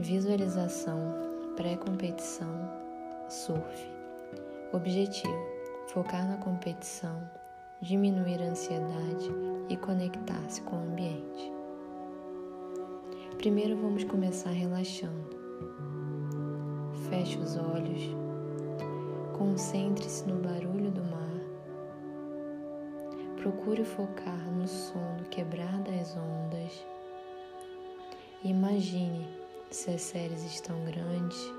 Visualização, pré-competição, surf. Objetivo: focar na competição, diminuir a ansiedade e conectar-se com o ambiente. Primeiro vamos começar relaxando. Feche os olhos, concentre-se no barulho do mar. Procure focar no som do quebrar das ondas. Imagine se as séries estão grandes,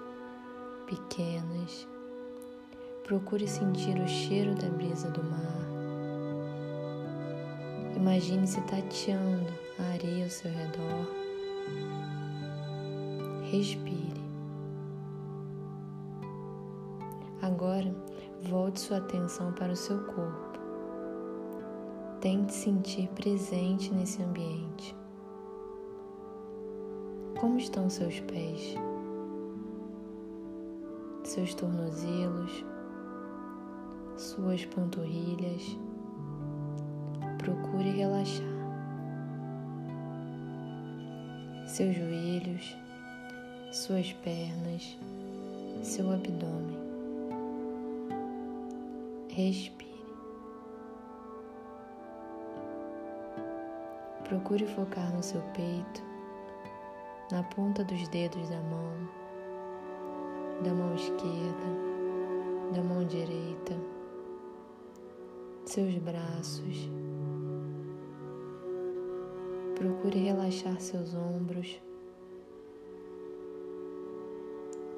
pequenas. Procure sentir o cheiro da brisa do mar. Imagine-se tateando a areia ao seu redor. Respire. Agora, volte sua atenção para o seu corpo. Tente sentir presente nesse ambiente. Como estão seus pés? Seus tornozelos? Suas panturrilhas? Procure relaxar. Seus joelhos, suas pernas, seu abdômen. Respire. Procure focar no seu peito, na ponta dos dedos da mão, da mão esquerda, da mão direita, seus braços. Procure relaxar seus ombros,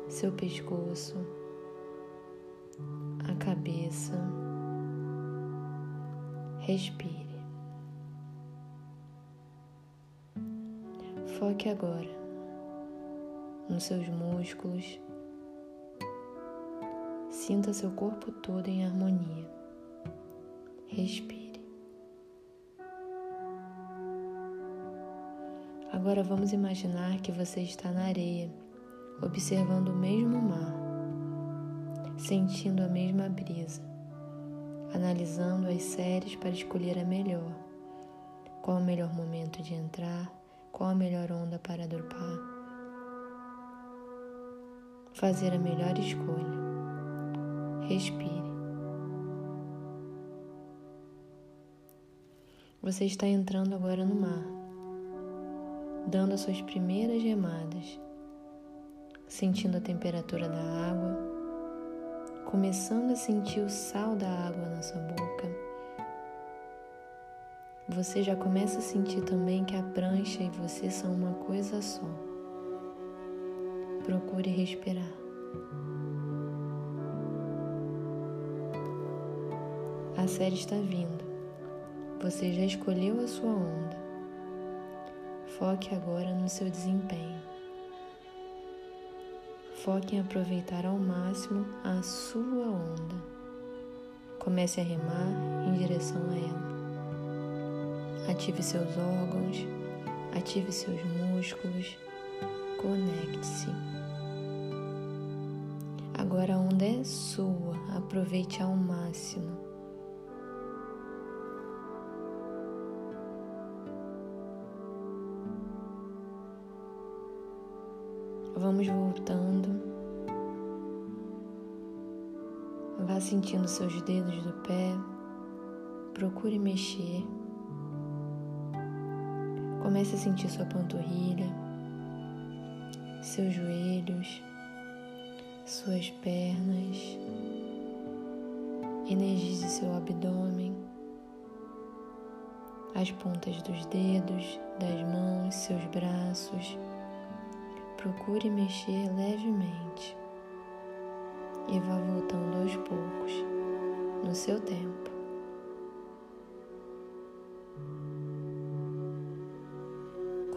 seu pescoço, a cabeça. Respire. Foque agora nos seus músculos. Sinta seu corpo todo em harmonia. Respire. Agora vamos imaginar que você está na areia, observando o mesmo mar, sentindo a mesma brisa, analisando as séries para escolher a melhor. Qual o melhor momento de entrar? Qual a melhor onda para dropar? Fazer a melhor escolha. Respire. Você está entrando agora no mar, dando as suas primeiras remadas, sentindo a temperatura da água, começando a sentir o sal da água na sua boca você já começa a sentir também que a prancha e você são uma coisa só. Procure respirar. A série está vindo. Você já escolheu a sua onda. Foque agora no seu desempenho. Foque em aproveitar ao máximo a sua onda. Comece a remar em direção a ela. Ative seus órgãos, ative seus músculos, conecte-se. Agora a onda é sua, aproveite ao máximo. Vamos voltando. Vá sentindo seus dedos do pé. Procure mexer. Comece a sentir sua panturrilha, seus joelhos, suas pernas. Energize seu abdômen, as pontas dos dedos, das mãos, seus braços. Procure mexer levemente e vá voltando aos poucos, no seu tempo.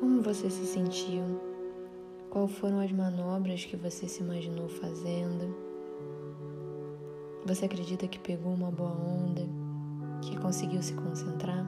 Como você se sentiu? Quais foram as manobras que você se imaginou fazendo? Você acredita que pegou uma boa onda? Que conseguiu se concentrar?